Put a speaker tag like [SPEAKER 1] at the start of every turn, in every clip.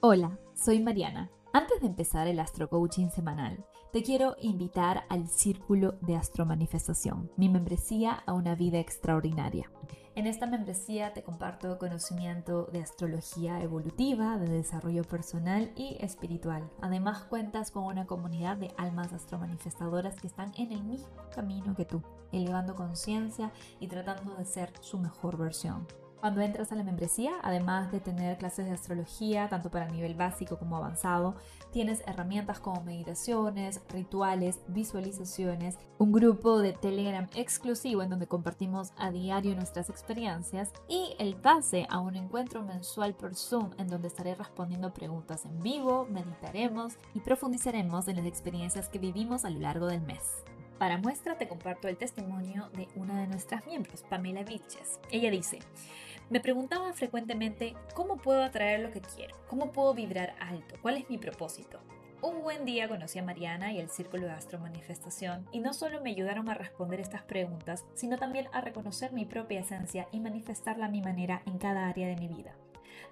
[SPEAKER 1] Hola, soy Mariana. Antes de empezar el Astro Coaching semanal, te quiero invitar al Círculo de Astromanifestación, mi membresía a una vida extraordinaria. En esta membresía te comparto conocimiento de astrología evolutiva, de desarrollo personal y espiritual. Además cuentas con una comunidad de almas astromanifestadoras que están en el mismo camino que tú, elevando conciencia y tratando de ser su mejor versión. Cuando entras a la membresía, además de tener clases de astrología, tanto para nivel básico como avanzado, tienes herramientas como meditaciones, rituales, visualizaciones, un grupo de Telegram exclusivo en donde compartimos a diario nuestras experiencias y el pase a un encuentro mensual por Zoom en donde estaré respondiendo preguntas en vivo, meditaremos y profundizaremos en las experiencias que vivimos a lo largo del mes. Para muestra te comparto el testimonio de una de nuestras miembros, Pamela Viches. Ella dice, me preguntaba frecuentemente cómo puedo atraer lo que quiero, cómo puedo vibrar alto, cuál es mi propósito. Un buen día conocí a Mariana y el Círculo de Astro Manifestación y no solo me ayudaron a responder estas preguntas, sino también a reconocer mi propia esencia y manifestarla a mi manera en cada área de mi vida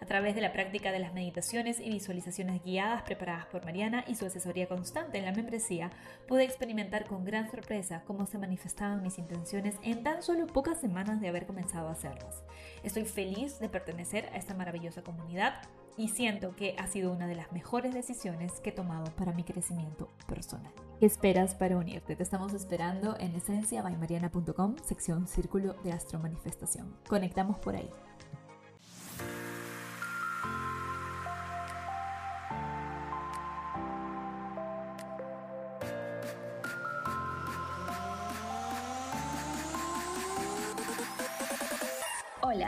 [SPEAKER 1] a través de la práctica de las meditaciones y visualizaciones guiadas preparadas por Mariana y su asesoría constante en la membresía, pude experimentar con gran sorpresa cómo se manifestaban mis intenciones en tan solo pocas semanas de haber comenzado a hacerlas. Estoy feliz de pertenecer a esta maravillosa comunidad y siento que ha sido una de las mejores decisiones que he tomado para mi crecimiento personal. ¿Qué esperas para unirte? Te estamos esperando en esenciabaymariana.com, sección Círculo de Astro Manifestación. Conectamos por ahí.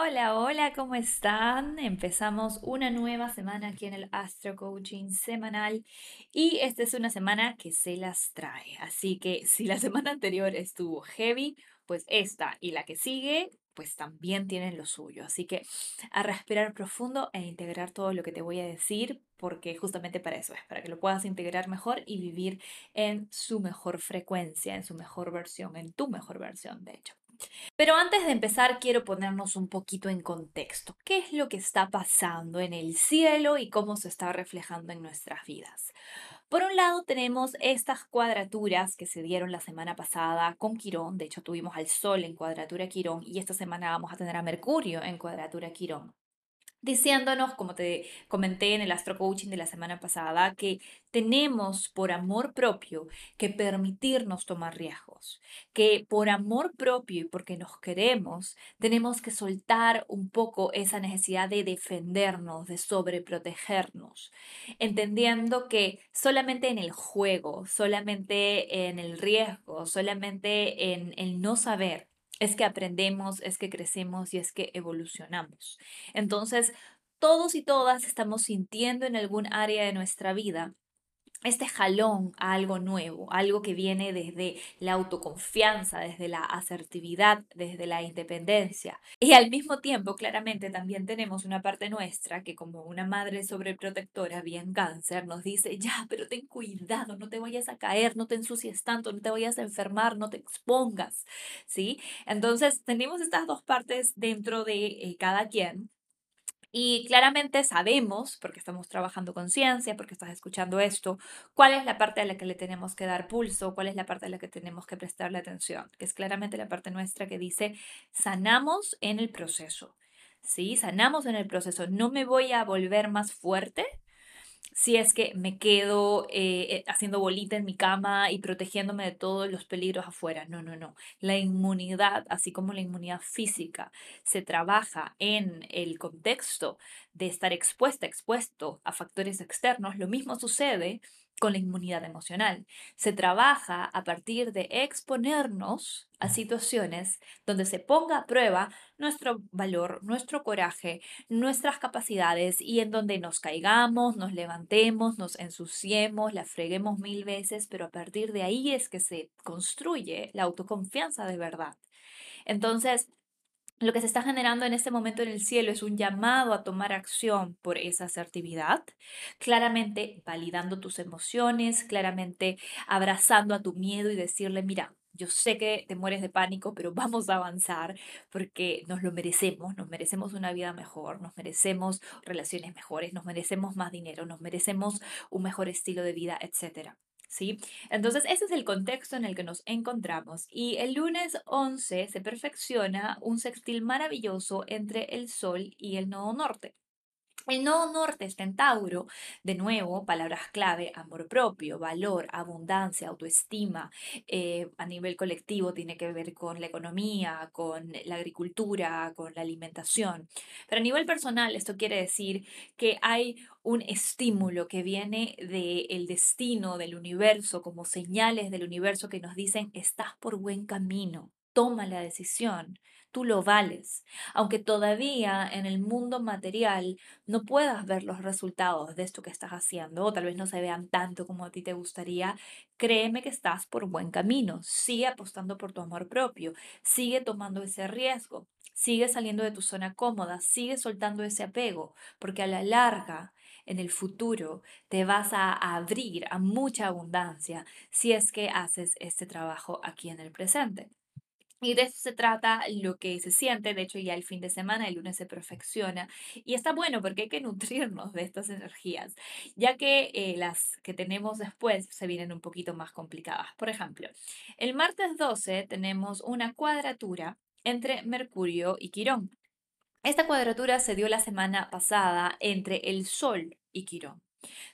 [SPEAKER 1] Hola, hola, ¿cómo están? Empezamos una nueva semana aquí en el Astro Coaching semanal y esta es una semana que se las trae. Así que si la semana anterior estuvo heavy, pues esta y la que sigue, pues también tienen lo suyo. Así que a respirar profundo e integrar todo lo que te voy a decir, porque justamente para eso es, para que lo puedas integrar mejor y vivir en su mejor frecuencia, en su mejor versión, en tu mejor versión, de hecho. Pero antes de empezar, quiero ponernos un poquito en contexto. ¿Qué es lo que está pasando en el cielo y cómo se está reflejando en nuestras vidas? Por un lado tenemos estas cuadraturas que se dieron la semana pasada con Quirón, de hecho tuvimos al Sol en cuadratura Quirón y esta semana vamos a tener a Mercurio en cuadratura Quirón diciéndonos, como te comenté en el Astro Coaching de la semana pasada, que tenemos por amor propio que permitirnos tomar riesgos, que por amor propio y porque nos queremos, tenemos que soltar un poco esa necesidad de defendernos, de sobreprotegernos, entendiendo que solamente en el juego, solamente en el riesgo, solamente en el no saber, es que aprendemos, es que crecemos y es que evolucionamos. Entonces, todos y todas estamos sintiendo en algún área de nuestra vida este jalón a algo nuevo, algo que viene desde la autoconfianza, desde la asertividad, desde la independencia. Y al mismo tiempo, claramente, también tenemos una parte nuestra que como una madre sobreprotectora, bien cáncer, nos dice, ya, pero ten cuidado, no te vayas a caer, no te ensucies tanto, no te vayas a enfermar, no te expongas, ¿sí? Entonces, tenemos estas dos partes dentro de eh, cada quien y claramente sabemos, porque estamos trabajando con ciencia, porque estás escuchando esto, cuál es la parte a la que le tenemos que dar pulso, cuál es la parte a la que tenemos que prestarle atención, que es claramente la parte nuestra que dice, sanamos en el proceso. Sí, sanamos en el proceso. No me voy a volver más fuerte, si es que me quedo eh, eh, haciendo bolita en mi cama y protegiéndome de todos los peligros afuera. No, no, no. La inmunidad, así como la inmunidad física, se trabaja en el contexto de estar expuesta, expuesto a factores externos. Lo mismo sucede con la inmunidad emocional. Se trabaja a partir de exponernos a situaciones donde se ponga a prueba nuestro valor, nuestro coraje, nuestras capacidades y en donde nos caigamos, nos levantemos, nos ensuciemos, la freguemos mil veces, pero a partir de ahí es que se construye la autoconfianza de verdad. Entonces, lo que se está generando en este momento en el cielo es un llamado a tomar acción por esa asertividad, claramente validando tus emociones, claramente abrazando a tu miedo y decirle, mira, yo sé que te mueres de pánico, pero vamos a avanzar porque nos lo merecemos, nos merecemos una vida mejor, nos merecemos relaciones mejores, nos merecemos más dinero, nos merecemos un mejor estilo de vida, etcétera. ¿Sí? Entonces, ese es el contexto en el que nos encontramos. Y el lunes 11 se perfecciona un sextil maravilloso entre el Sol y el Nodo Norte. El nodo norte está en Tauro. De nuevo, palabras clave, amor propio, valor, abundancia, autoestima. Eh, a nivel colectivo tiene que ver con la economía, con la agricultura, con la alimentación. Pero a nivel personal, esto quiere decir que hay un estímulo que viene del destino, del universo, como señales del universo que nos dicen, estás por buen camino, toma la decisión tú lo vales. Aunque todavía en el mundo material no puedas ver los resultados de esto que estás haciendo, o tal vez no se vean tanto como a ti te gustaría, créeme que estás por buen camino. Sigue apostando por tu amor propio, sigue tomando ese riesgo, sigue saliendo de tu zona cómoda, sigue soltando ese apego, porque a la larga en el futuro te vas a abrir a mucha abundancia si es que haces este trabajo aquí en el presente. Y de eso se trata lo que se siente, de hecho ya el fin de semana, el lunes se perfecciona y está bueno porque hay que nutrirnos de estas energías, ya que eh, las que tenemos después se vienen un poquito más complicadas. Por ejemplo, el martes 12 tenemos una cuadratura entre Mercurio y Quirón. Esta cuadratura se dio la semana pasada entre el Sol y Quirón.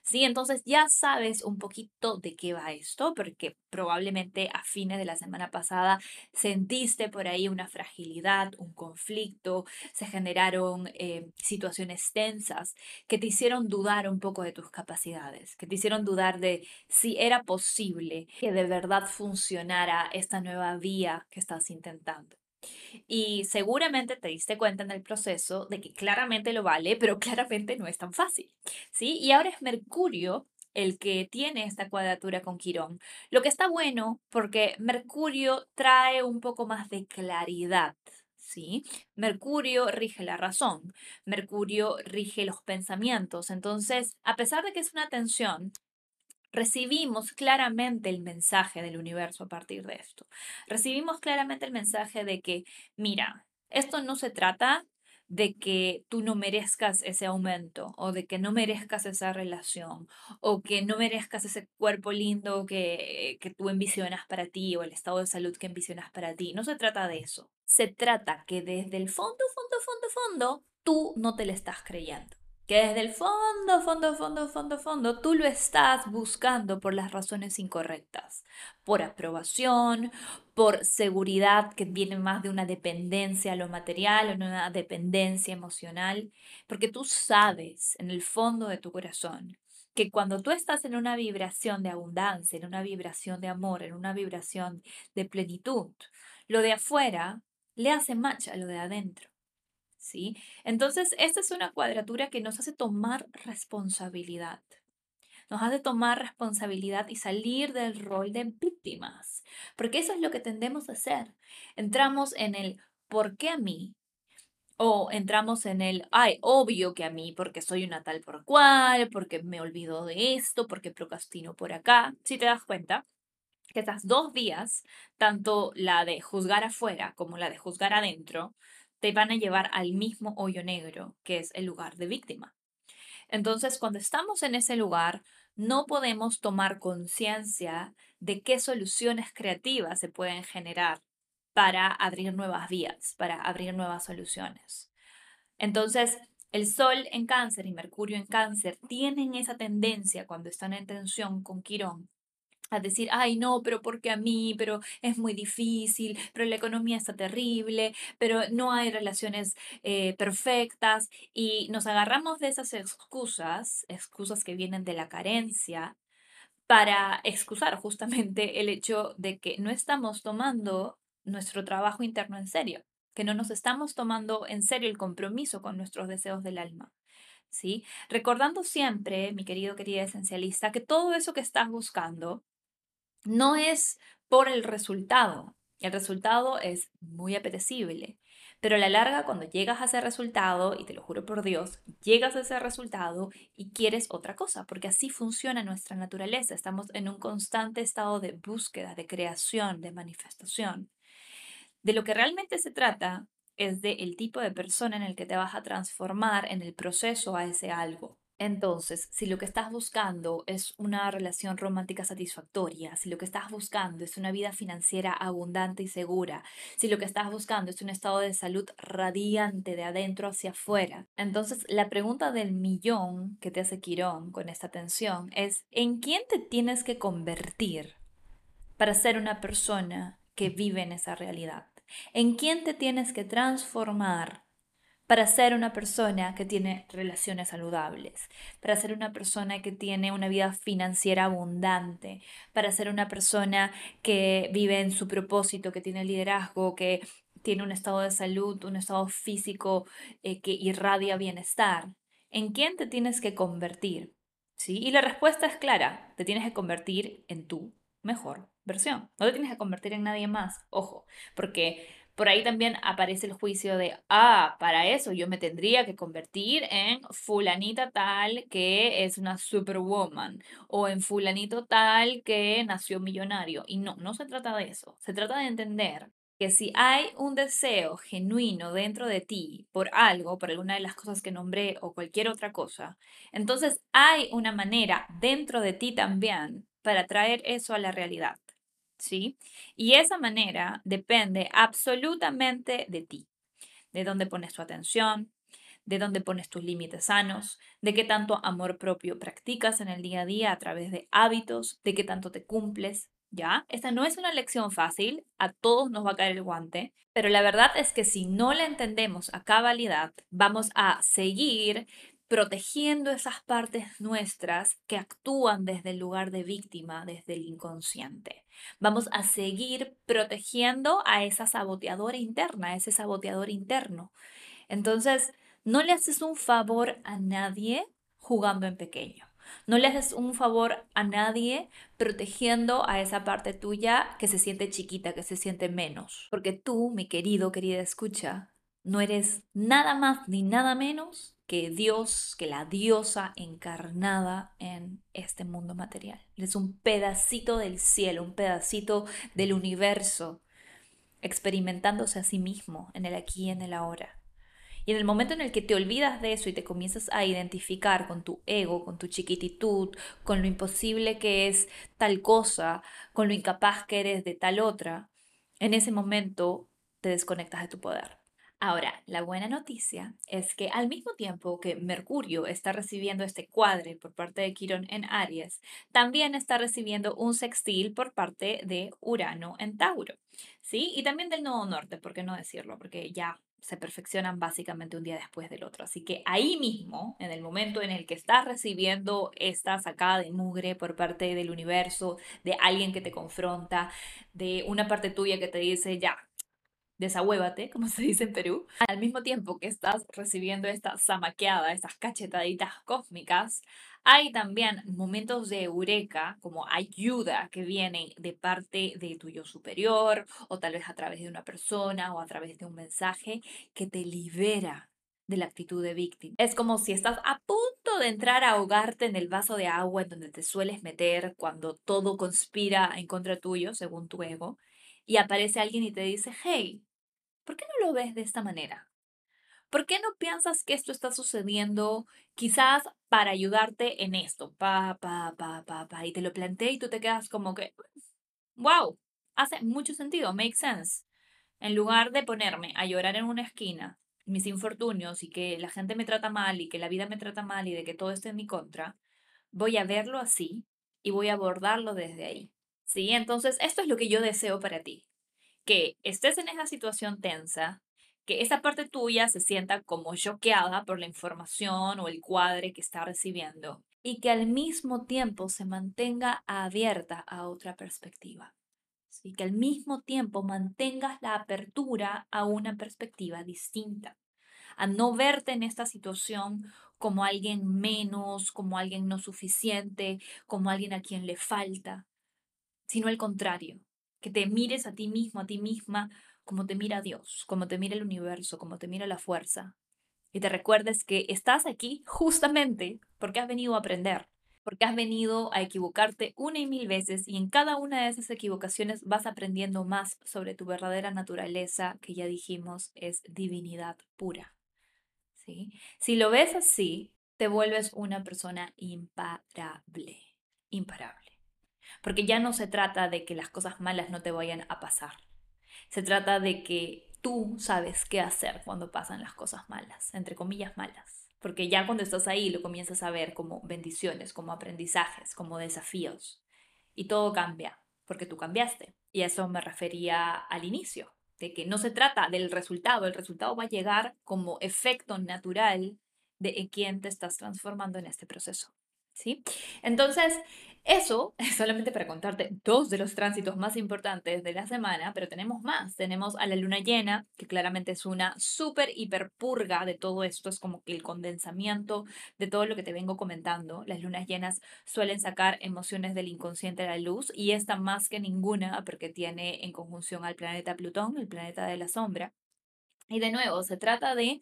[SPEAKER 1] Sí, entonces ya sabes un poquito de qué va esto, porque probablemente a fines de la semana pasada sentiste por ahí una fragilidad, un conflicto, se generaron eh, situaciones tensas que te hicieron dudar un poco de tus capacidades, que te hicieron dudar de si era posible que de verdad funcionara esta nueva vía que estás intentando. Y seguramente te diste cuenta en el proceso de que claramente lo vale, pero claramente no es tan fácil. ¿Sí? Y ahora es Mercurio el que tiene esta cuadratura con Quirón. Lo que está bueno porque Mercurio trae un poco más de claridad. ¿Sí? Mercurio rige la razón, Mercurio rige los pensamientos. Entonces, a pesar de que es una tensión, recibimos claramente el mensaje del universo a partir de esto. Recibimos claramente el mensaje de que, mira, esto no se trata de que tú no merezcas ese aumento o de que no merezcas esa relación o que no merezcas ese cuerpo lindo que, que tú envisionas para ti o el estado de salud que envisionas para ti. No se trata de eso. Se trata que desde el fondo, fondo, fondo, fondo, tú no te le estás creyendo que desde el fondo, fondo, fondo, fondo, fondo, tú lo estás buscando por las razones incorrectas, por aprobación, por seguridad que viene más de una dependencia a lo material o una dependencia emocional, porque tú sabes en el fondo de tu corazón que cuando tú estás en una vibración de abundancia, en una vibración de amor, en una vibración de plenitud, lo de afuera le hace match a lo de adentro. ¿Sí? Entonces, esta es una cuadratura que nos hace tomar responsabilidad. Nos hace tomar responsabilidad y salir del rol de víctimas, porque eso es lo que tendemos a hacer. Entramos en el ¿por qué a mí? O entramos en el, ay, obvio que a mí, porque soy una tal por cual, porque me olvido de esto, porque procrastino por acá. Si te das cuenta, que estas dos vías, tanto la de juzgar afuera como la de juzgar adentro, te van a llevar al mismo hoyo negro, que es el lugar de víctima. Entonces, cuando estamos en ese lugar, no podemos tomar conciencia de qué soluciones creativas se pueden generar para abrir nuevas vías, para abrir nuevas soluciones. Entonces, el Sol en cáncer y Mercurio en cáncer tienen esa tendencia cuando están en tensión con Quirón a decir, ay no, pero porque a mí, pero es muy difícil, pero la economía está terrible, pero no hay relaciones eh, perfectas y nos agarramos de esas excusas, excusas que vienen de la carencia, para excusar justamente el hecho de que no estamos tomando nuestro trabajo interno en serio, que no nos estamos tomando en serio el compromiso con nuestros deseos del alma. ¿Sí? Recordando siempre, mi querido, querida esencialista, que todo eso que estás buscando no es por el resultado. El resultado es muy apetecible, pero a la larga, cuando llegas a ese resultado, y te lo juro por Dios, llegas a ese resultado y quieres otra cosa, porque así funciona nuestra naturaleza. Estamos en un constante estado de búsqueda, de creación, de manifestación. De lo que realmente se trata es de el tipo de persona en el que te vas a transformar en el proceso a ese algo. Entonces, si lo que estás buscando es una relación romántica satisfactoria, si lo que estás buscando es una vida financiera abundante y segura, si lo que estás buscando es un estado de salud radiante de adentro hacia afuera, entonces la pregunta del millón que te hace Quirón con esta tensión es, ¿en quién te tienes que convertir para ser una persona que vive en esa realidad? ¿En quién te tienes que transformar para ser una persona que tiene relaciones saludables, para ser una persona que tiene una vida financiera abundante, para ser una persona que vive en su propósito, que tiene liderazgo, que tiene un estado de salud, un estado físico eh, que irradia bienestar. ¿En quién te tienes que convertir? ¿Sí? Y la respuesta es clara, te tienes que convertir en tu mejor versión. No te tienes que convertir en nadie más, ojo, porque por ahí también aparece el juicio de, ah, para eso yo me tendría que convertir en fulanita tal que es una superwoman o en fulanito tal que nació millonario. Y no, no se trata de eso. Se trata de entender que si hay un deseo genuino dentro de ti por algo, por alguna de las cosas que nombré o cualquier otra cosa, entonces hay una manera dentro de ti también para traer eso a la realidad. ¿Sí? Y esa manera depende absolutamente de ti, de dónde pones tu atención, de dónde pones tus límites sanos, de qué tanto amor propio practicas en el día a día a través de hábitos, de qué tanto te cumples, ¿ya? Esta no es una lección fácil, a todos nos va a caer el guante, pero la verdad es que si no la entendemos a cabalidad, vamos a seguir protegiendo esas partes nuestras que actúan desde el lugar de víctima, desde el inconsciente. Vamos a seguir protegiendo a esa saboteadora interna, a ese saboteador interno. Entonces, no le haces un favor a nadie jugando en pequeño. No le haces un favor a nadie protegiendo a esa parte tuya que se siente chiquita, que se siente menos. Porque tú, mi querido, querida escucha, no eres nada más ni nada menos que Dios, que la diosa encarnada en este mundo material. Es un pedacito del cielo, un pedacito del universo, experimentándose a sí mismo en el aquí y en el ahora. Y en el momento en el que te olvidas de eso y te comienzas a identificar con tu ego, con tu chiquititud, con lo imposible que es tal cosa, con lo incapaz que eres de tal otra, en ese momento te desconectas de tu poder. Ahora, la buena noticia es que al mismo tiempo que Mercurio está recibiendo este cuadre por parte de Quirón en Aries, también está recibiendo un sextil por parte de Urano en Tauro, ¿sí? Y también del Nodo Norte, ¿por qué no decirlo? Porque ya se perfeccionan básicamente un día después del otro. Así que ahí mismo, en el momento en el que estás recibiendo esta sacada de mugre por parte del universo, de alguien que te confronta, de una parte tuya que te dice, ya, desahuévate, como se dice en Perú, al mismo tiempo que estás recibiendo esta zamaqueada, estas cachetaditas cósmicas, hay también momentos de eureka, como ayuda que vienen de parte de tu yo superior, o tal vez a través de una persona o a través de un mensaje que te libera de la actitud de víctima. Es como si estás a punto de entrar a ahogarte en el vaso de agua en donde te sueles meter cuando todo conspira en contra tuyo, según tu ego, y aparece alguien y te dice, hey, ¿por qué no lo ves de esta manera? ¿Por qué no piensas que esto está sucediendo quizás para ayudarte en esto? Pa, pa, pa, pa, pa. Y te lo planteé y tú te quedas como que, wow, hace mucho sentido, makes sense. En lugar de ponerme a llorar en una esquina mis infortunios y que la gente me trata mal y que la vida me trata mal y de que todo esté en mi contra, voy a verlo así y voy a abordarlo desde ahí. ¿Sí? Entonces, esto es lo que yo deseo para ti. Que estés en esa situación tensa, que esa parte tuya se sienta como choqueada por la información o el cuadre que está recibiendo y que al mismo tiempo se mantenga abierta a otra perspectiva. Y que al mismo tiempo mantengas la apertura a una perspectiva distinta, a no verte en esta situación como alguien menos, como alguien no suficiente, como alguien a quien le falta, sino al contrario, que te mires a ti mismo, a ti misma, como te mira Dios, como te mira el universo, como te mira la fuerza, y te recuerdes que estás aquí justamente porque has venido a aprender, porque has venido a equivocarte una y mil veces y en cada una de esas equivocaciones vas aprendiendo más sobre tu verdadera naturaleza, que ya dijimos es divinidad pura. ¿sí? Si lo ves así, te vuelves una persona imparable, imparable. Porque ya no se trata de que las cosas malas no te vayan a pasar. Se trata de que tú sabes qué hacer cuando pasan las cosas malas, entre comillas malas porque ya cuando estás ahí lo comienzas a ver como bendiciones, como aprendizajes, como desafíos. Y todo cambia, porque tú cambiaste. Y eso me refería al inicio, de que no se trata del resultado, el resultado va a llegar como efecto natural de quién te estás transformando en este proceso. ¿Sí? Entonces, eso es solamente para contarte dos de los tránsitos más importantes de la semana, pero tenemos más. Tenemos a la luna llena, que claramente es una súper hiper purga de todo esto, es como el condensamiento de todo lo que te vengo comentando. Las lunas llenas suelen sacar emociones del inconsciente a la luz y esta más que ninguna porque tiene en conjunción al planeta Plutón, el planeta de la sombra. Y de nuevo, se trata de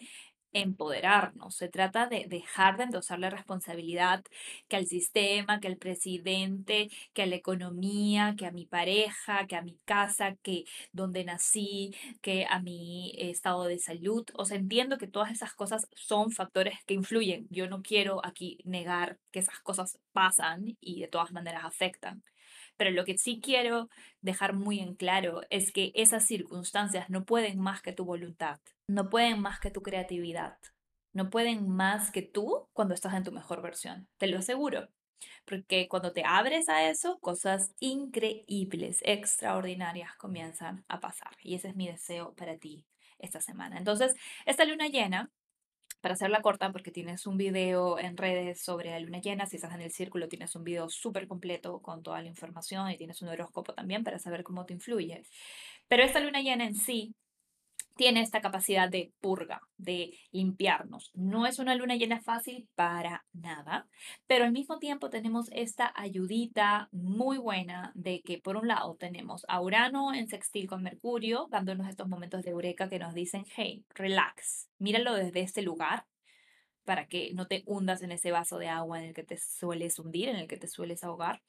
[SPEAKER 1] empoderarnos, se trata de dejar de endosar la responsabilidad que al sistema, que al presidente, que a la economía, que a mi pareja, que a mi casa, que donde nací, que a mi estado de salud. O sea, entiendo que todas esas cosas son factores que influyen. Yo no quiero aquí negar que esas cosas pasan y de todas maneras afectan. Pero lo que sí quiero dejar muy en claro es que esas circunstancias no pueden más que tu voluntad, no pueden más que tu creatividad, no pueden más que tú cuando estás en tu mejor versión, te lo aseguro. Porque cuando te abres a eso, cosas increíbles, extraordinarias comienzan a pasar. Y ese es mi deseo para ti esta semana. Entonces, esta luna llena para hacerla corta, porque tienes un video en redes sobre la luna llena, si estás en el círculo tienes un video súper completo con toda la información y tienes un horóscopo también para saber cómo te influye. Pero esta luna llena en sí tiene esta capacidad de purga, de limpiarnos. No es una luna llena fácil para nada, pero al mismo tiempo tenemos esta ayudita muy buena de que por un lado tenemos a Urano en sextil con Mercurio, dándonos estos momentos de eureka que nos dicen, hey, relax, míralo desde este lugar para que no te hundas en ese vaso de agua en el que te sueles hundir, en el que te sueles ahogar.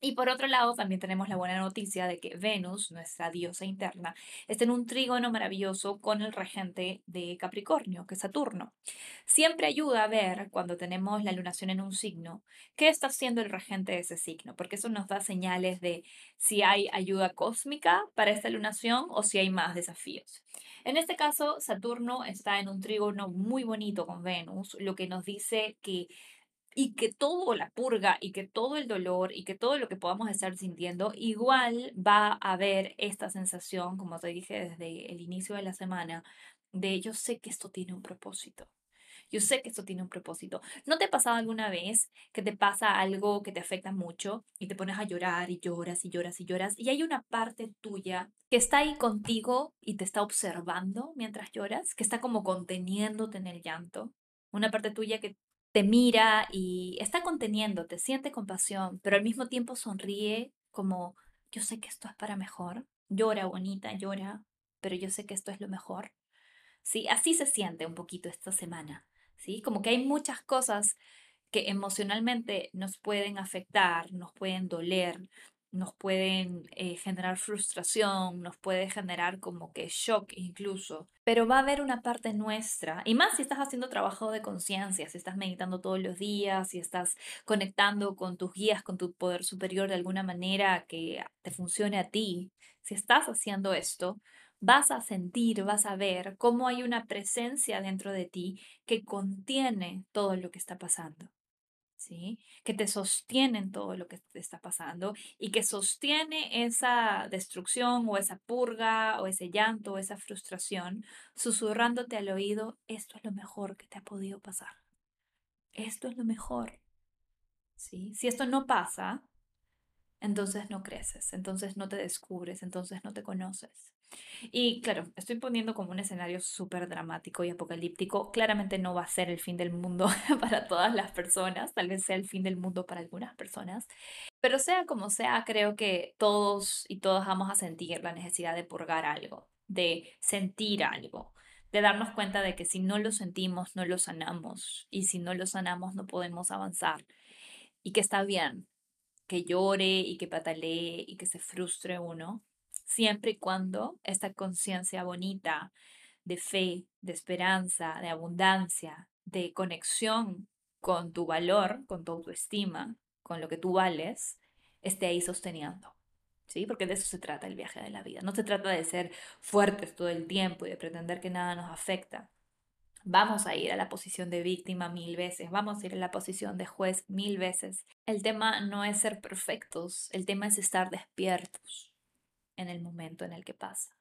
[SPEAKER 1] Y por otro lado, también tenemos la buena noticia de que Venus, nuestra diosa interna, está en un trígono maravilloso con el regente de Capricornio, que es Saturno. Siempre ayuda a ver, cuando tenemos la lunación en un signo, qué está haciendo el regente de ese signo, porque eso nos da señales de si hay ayuda cósmica para esta lunación o si hay más desafíos. En este caso, Saturno está en un trígono muy bonito con Venus, lo que nos dice que y que todo la purga y que todo el dolor y que todo lo que podamos estar sintiendo, igual va a haber esta sensación, como te dije desde el inicio de la semana, de yo sé que esto tiene un propósito. Yo sé que esto tiene un propósito. ¿No te ha pasado alguna vez que te pasa algo que te afecta mucho y te pones a llorar y lloras y lloras y lloras y hay una parte tuya que está ahí contigo y te está observando mientras lloras, que está como conteniéndote en el llanto? Una parte tuya que te mira y está conteniendo, te siente compasión, pero al mismo tiempo sonríe como yo sé que esto es para mejor. Llora, bonita, llora, pero yo sé que esto es lo mejor. Sí, así se siente un poquito esta semana. ¿sí? Como que hay muchas cosas que emocionalmente nos pueden afectar, nos pueden doler, nos pueden eh, generar frustración, nos puede generar como que shock incluso, pero va a haber una parte nuestra, y más si estás haciendo trabajo de conciencia, si estás meditando todos los días, si estás conectando con tus guías, con tu poder superior de alguna manera que te funcione a ti, si estás haciendo esto, vas a sentir, vas a ver cómo hay una presencia dentro de ti que contiene todo lo que está pasando. ¿Sí? Que te sostienen todo lo que te está pasando y que sostiene esa destrucción o esa purga o ese llanto o esa frustración, susurrándote al oído, esto es lo mejor que te ha podido pasar. Esto es lo mejor. ¿sí? Si esto no pasa, entonces no creces, entonces no te descubres, entonces no te conoces. Y claro, estoy poniendo como un escenario súper dramático y apocalíptico. Claramente no va a ser el fin del mundo para todas las personas, tal vez sea el fin del mundo para algunas personas, pero sea como sea, creo que todos y todas vamos a sentir la necesidad de purgar algo, de sentir algo, de darnos cuenta de que si no lo sentimos, no lo sanamos, y si no lo sanamos, no podemos avanzar, y que está bien que llore y que patalee y que se frustre uno, siempre y cuando esta conciencia bonita de fe, de esperanza, de abundancia, de conexión con tu valor, con tu autoestima, con lo que tú vales, esté ahí sosteniendo. ¿Sí? Porque de eso se trata el viaje de la vida. No se trata de ser fuertes todo el tiempo y de pretender que nada nos afecta. Vamos a ir a la posición de víctima mil veces, vamos a ir a la posición de juez mil veces. El tema no es ser perfectos, el tema es estar despiertos en el momento en el que pasa.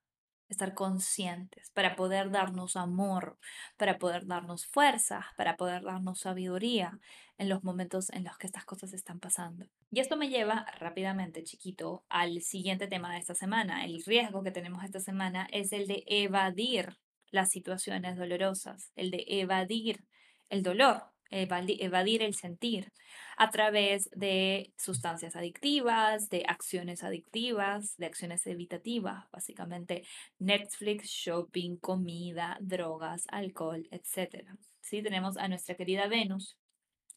[SPEAKER 1] Estar conscientes para poder darnos amor, para poder darnos fuerza, para poder darnos sabiduría en los momentos en los que estas cosas están pasando. Y esto me lleva rápidamente, chiquito, al siguiente tema de esta semana. El riesgo que tenemos esta semana es el de evadir las situaciones dolorosas, el de evadir el dolor, evadir el sentir a través de sustancias adictivas, de acciones adictivas, de acciones evitativas, básicamente Netflix, shopping, comida, drogas, alcohol, etc. ¿Sí? Tenemos a nuestra querida Venus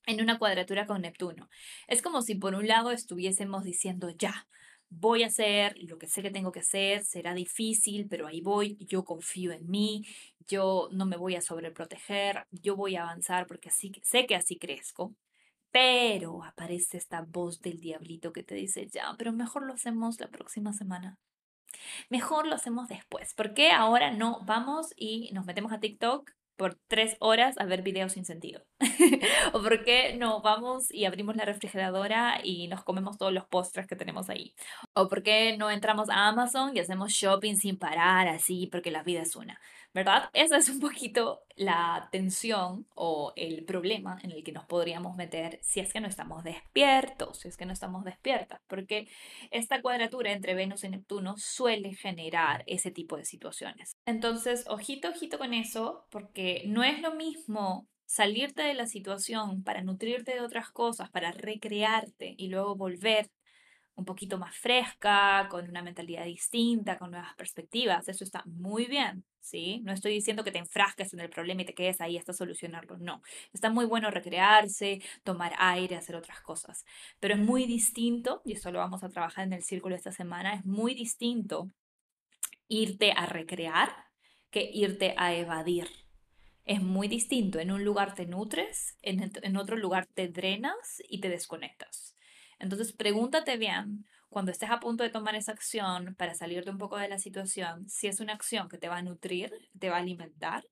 [SPEAKER 1] en una cuadratura con Neptuno. Es como si por un lado estuviésemos diciendo ya, voy a hacer lo que sé que tengo que hacer, será difícil, pero ahí voy, yo confío en mí, yo no me voy a sobreproteger, yo voy a avanzar porque así, sé que así crezco. Pero aparece esta voz del diablito que te dice, ya, pero mejor lo hacemos la próxima semana. Mejor lo hacemos después. porque ahora no vamos y nos metemos a TikTok por tres horas a ver videos sin sentido? ¿O por qué no vamos y abrimos la refrigeradora y nos comemos todos los postres que tenemos ahí? ¿O por qué no entramos a Amazon y hacemos shopping sin parar así porque la vida es una? ¿Verdad? Esa es un poquito la tensión o el problema en el que nos podríamos meter si es que no estamos despiertos, si es que no estamos despiertas, porque esta cuadratura entre Venus y Neptuno suele generar ese tipo de situaciones. Entonces, ojito, ojito con eso, porque no es lo mismo salirte de la situación para nutrirte de otras cosas, para recrearte y luego volver un poquito más fresca, con una mentalidad distinta, con nuevas perspectivas. Eso está muy bien, ¿sí? No estoy diciendo que te enfrasques en el problema y te quedes ahí hasta solucionarlo, no. Está muy bueno recrearse, tomar aire, hacer otras cosas. Pero es muy distinto, y eso lo vamos a trabajar en el círculo esta semana, es muy distinto irte a recrear que irte a evadir. Es muy distinto. En un lugar te nutres, en, en otro lugar te drenas y te desconectas. Entonces, pregúntate bien cuando estés a punto de tomar esa acción para salirte un poco de la situación, si es una acción que te va a nutrir, te va a alimentar,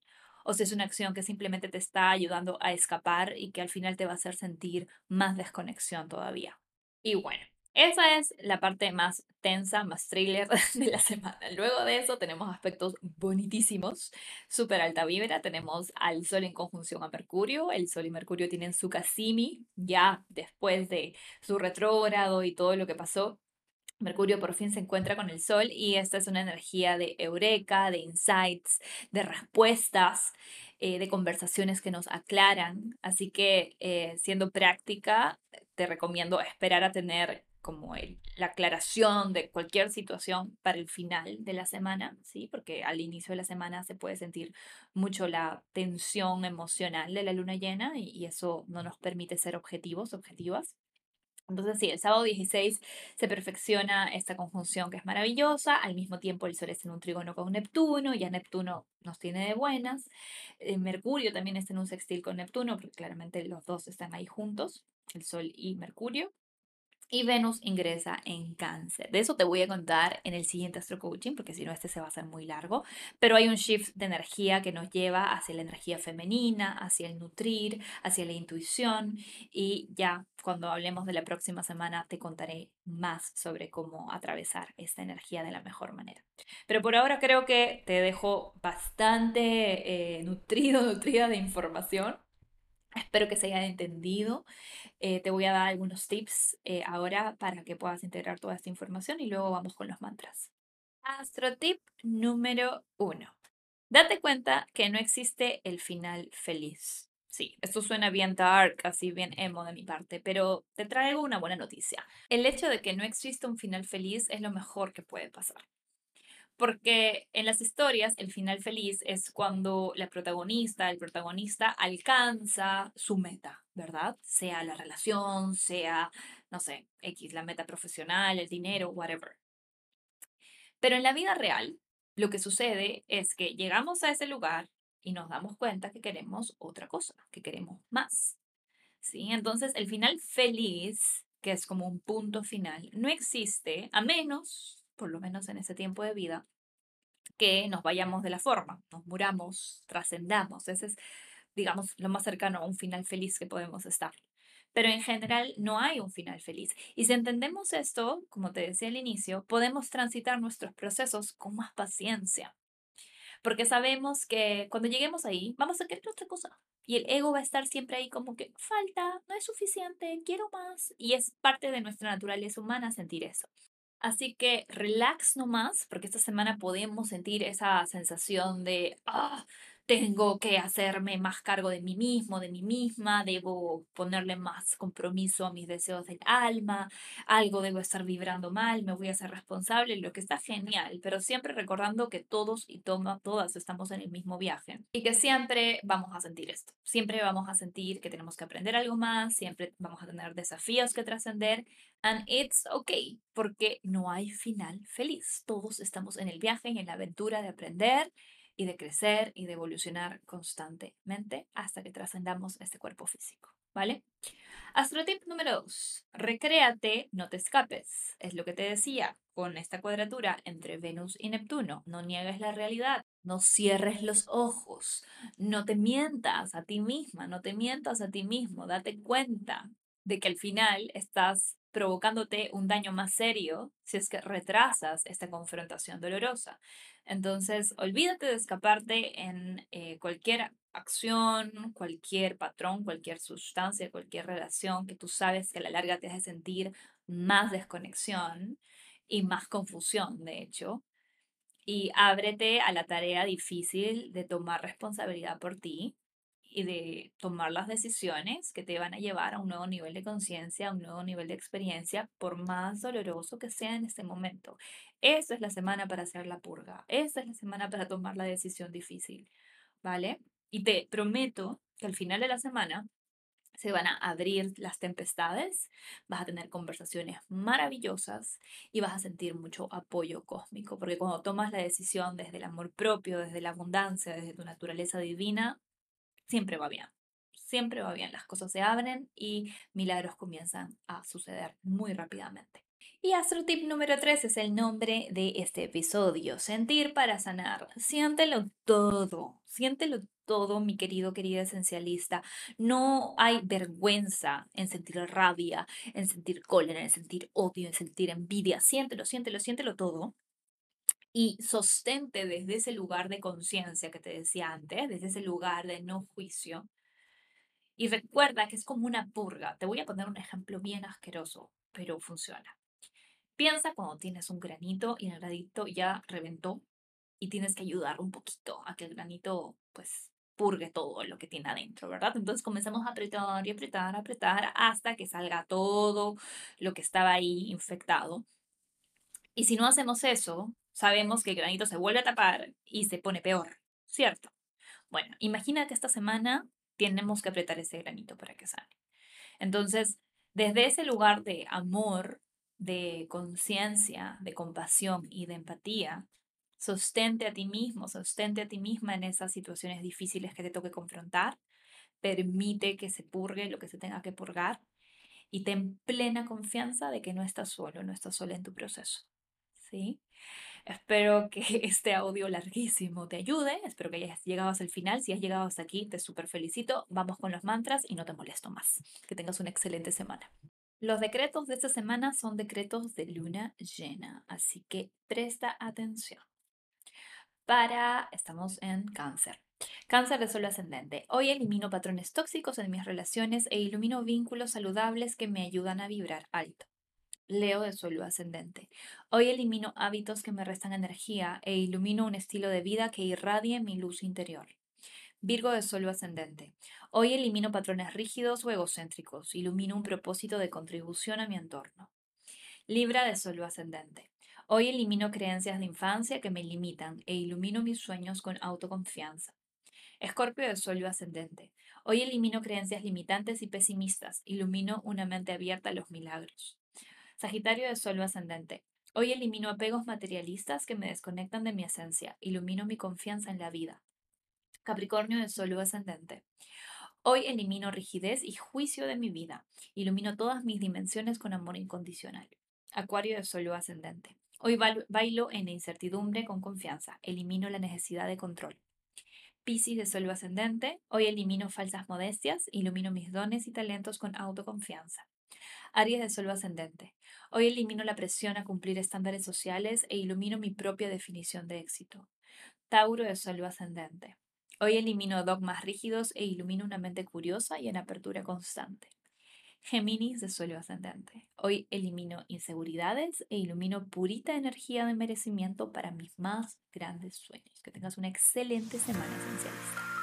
[SPEAKER 1] o si es una acción que simplemente te está ayudando a escapar y que al final te va a hacer sentir más desconexión todavía. Y bueno, esa es la parte más tensa, más thriller de la semana. Luego de eso tenemos aspectos bonitísimos, súper alta vibra. Tenemos al Sol en conjunción a Mercurio. El Sol y Mercurio tienen su Casimi ya después de su retrógrado y todo lo que pasó. Mercurio por fin se encuentra con el Sol y esta es una energía de eureka, de insights, de respuestas, eh, de conversaciones que nos aclaran. Así que eh, siendo práctica, te recomiendo esperar a tener como el, la aclaración de cualquier situación para el final de la semana, ¿sí? Porque al inicio de la semana se puede sentir mucho la tensión emocional de la luna llena y, y eso no nos permite ser objetivos, objetivas. Entonces sí, el sábado 16 se perfecciona esta conjunción que es maravillosa, al mismo tiempo el Sol está en un trígono con Neptuno, ya Neptuno nos tiene de buenas, eh, Mercurio también está en un sextil con Neptuno, porque claramente los dos están ahí juntos, el Sol y Mercurio y Venus ingresa en cáncer. De eso te voy a contar en el siguiente Astro Coaching, porque si no, este se va a hacer muy largo. Pero hay un shift de energía que nos lleva hacia la energía femenina, hacia el nutrir, hacia la intuición. Y ya cuando hablemos de la próxima semana, te contaré más sobre cómo atravesar esta energía de la mejor manera. Pero por ahora creo que te dejo bastante eh, nutrido, nutrida de información Espero que se haya entendido. Eh, te voy a dar algunos tips eh, ahora para que puedas integrar toda esta información y luego vamos con los mantras. Astro tip número uno. Date cuenta que no existe el final feliz. Sí, esto suena bien dark, así bien emo de mi parte, pero te traigo una buena noticia. El hecho de que no existe un final feliz es lo mejor que puede pasar. Porque en las historias el final feliz es cuando la protagonista, el protagonista alcanza su meta, ¿verdad? Sea la relación, sea, no sé, X, la meta profesional, el dinero, whatever. Pero en la vida real, lo que sucede es que llegamos a ese lugar y nos damos cuenta que queremos otra cosa, que queremos más. ¿Sí? Entonces, el final feliz, que es como un punto final, no existe a menos, por lo menos en ese tiempo de vida, que nos vayamos de la forma, nos muramos, trascendamos. Ese es, digamos, lo más cercano a un final feliz que podemos estar. Pero en general no hay un final feliz. Y si entendemos esto, como te decía al inicio, podemos transitar nuestros procesos con más paciencia, porque sabemos que cuando lleguemos ahí vamos a querer otra cosa. Y el ego va a estar siempre ahí como que falta, no es suficiente, quiero más. Y es parte de nuestra naturaleza humana sentir eso. Así que relax nomás, porque esta semana podemos sentir esa sensación de, ah, tengo que hacerme más cargo de mí mismo, de mí misma, debo ponerle más compromiso a mis deseos del alma, algo debo estar vibrando mal, me voy a ser responsable, lo que está genial, pero siempre recordando que todos y todas estamos en el mismo viaje y que siempre vamos a sentir esto, siempre vamos a sentir que tenemos que aprender algo más, siempre vamos a tener desafíos que trascender, and it's okay, porque no hay final feliz, todos estamos en el viaje en la aventura de aprender y de crecer y de evolucionar constantemente hasta que trascendamos este cuerpo físico, ¿vale? Astrotip número 2. Recréate, no te escapes. Es lo que te decía con esta cuadratura entre Venus y Neptuno. No niegues la realidad, no cierres los ojos, no te mientas a ti misma, no te mientas a ti mismo. Date cuenta de que al final estás provocándote un daño más serio si es que retrasas esta confrontación dolorosa. Entonces, olvídate de escaparte en eh, cualquier acción, cualquier patrón, cualquier sustancia, cualquier relación que tú sabes que a la larga te hace sentir más desconexión y más confusión, de hecho. Y ábrete a la tarea difícil de tomar responsabilidad por ti y de tomar las decisiones que te van a llevar a un nuevo nivel de conciencia, a un nuevo nivel de experiencia, por más doloroso que sea en este momento. Esa es la semana para hacer la purga, esa es la semana para tomar la decisión difícil, ¿vale? Y te prometo que al final de la semana se van a abrir las tempestades, vas a tener conversaciones maravillosas y vas a sentir mucho apoyo cósmico, porque cuando tomas la decisión desde el amor propio, desde la abundancia, desde tu naturaleza divina, siempre va bien. Siempre va bien, las cosas se abren y milagros comienzan a suceder muy rápidamente. Y Astro Tip número 3 es el nombre de este episodio, Sentir para sanar. Siéntelo todo, siéntelo todo, mi querido, querida esencialista. No hay vergüenza en sentir rabia, en sentir cólera, en sentir odio, en sentir envidia. Siéntelo, siéntelo, siéntelo todo y sostente desde ese lugar de conciencia que te decía antes, desde ese lugar de no juicio. Y recuerda que es como una purga. Te voy a poner un ejemplo bien asqueroso, pero funciona. Piensa cuando tienes un granito y el granito ya reventó y tienes que ayudar un poquito a que el granito pues purgue todo lo que tiene adentro, ¿verdad? Entonces comenzamos a apretar y apretar, apretar hasta que salga todo lo que estaba ahí infectado. Y si no hacemos eso, sabemos que el granito se vuelve a tapar y se pone peor, ¿cierto? Bueno, imagina que esta semana tenemos que apretar ese granito para que sane. Entonces, desde ese lugar de amor, de conciencia, de compasión y de empatía, sostente a ti mismo, sostente a ti misma en esas situaciones difíciles que te toque confrontar, permite que se purgue lo que se tenga que purgar y ten plena confianza de que no estás solo, no estás sola en tu proceso. ¿Sí? Espero que este audio larguísimo te ayude. Espero que hayas llegado hasta el final. Si has llegado hasta aquí, te súper felicito. Vamos con los mantras y no te molesto más. Que tengas una excelente semana. Los decretos de esta semana son decretos de luna llena, así que presta atención. para, estamos en cáncer. Cáncer de suelo ascendente. Hoy elimino patrones tóxicos en mis relaciones e ilumino vínculos saludables que me ayudan a vibrar alto. Leo de suelo ascendente. Hoy elimino hábitos que me restan energía e ilumino un estilo de vida que irradie mi luz interior. Virgo de suelo ascendente. Hoy elimino patrones rígidos o egocéntricos, ilumino un propósito de contribución a mi entorno. Libra de suelo ascendente. Hoy elimino creencias de infancia que me limitan e ilumino mis sueños con autoconfianza. Escorpio de suelo ascendente. Hoy elimino creencias limitantes y pesimistas, ilumino una mente abierta a los milagros. Sagitario de Suelo ascendente. Hoy elimino apegos materialistas que me desconectan de mi esencia, ilumino mi confianza en la vida. Capricornio de Suelo ascendente. Hoy elimino rigidez y juicio de mi vida, ilumino todas mis dimensiones con amor incondicional. Acuario de Suelo ascendente. Hoy bailo en incertidumbre con confianza, elimino la necesidad de control. Piscis de Suelo ascendente. Hoy elimino falsas modestias, ilumino mis dones y talentos con autoconfianza. Aries de Suelo ascendente. Hoy elimino la presión a cumplir estándares sociales e ilumino mi propia definición de éxito. Tauro de Suelo ascendente. Hoy elimino dogmas rígidos e ilumino una mente curiosa y en apertura constante. Géminis de suelo ascendente. Hoy elimino inseguridades e ilumino purita energía de merecimiento para mis más grandes sueños. Que tengas una excelente semana esencialista.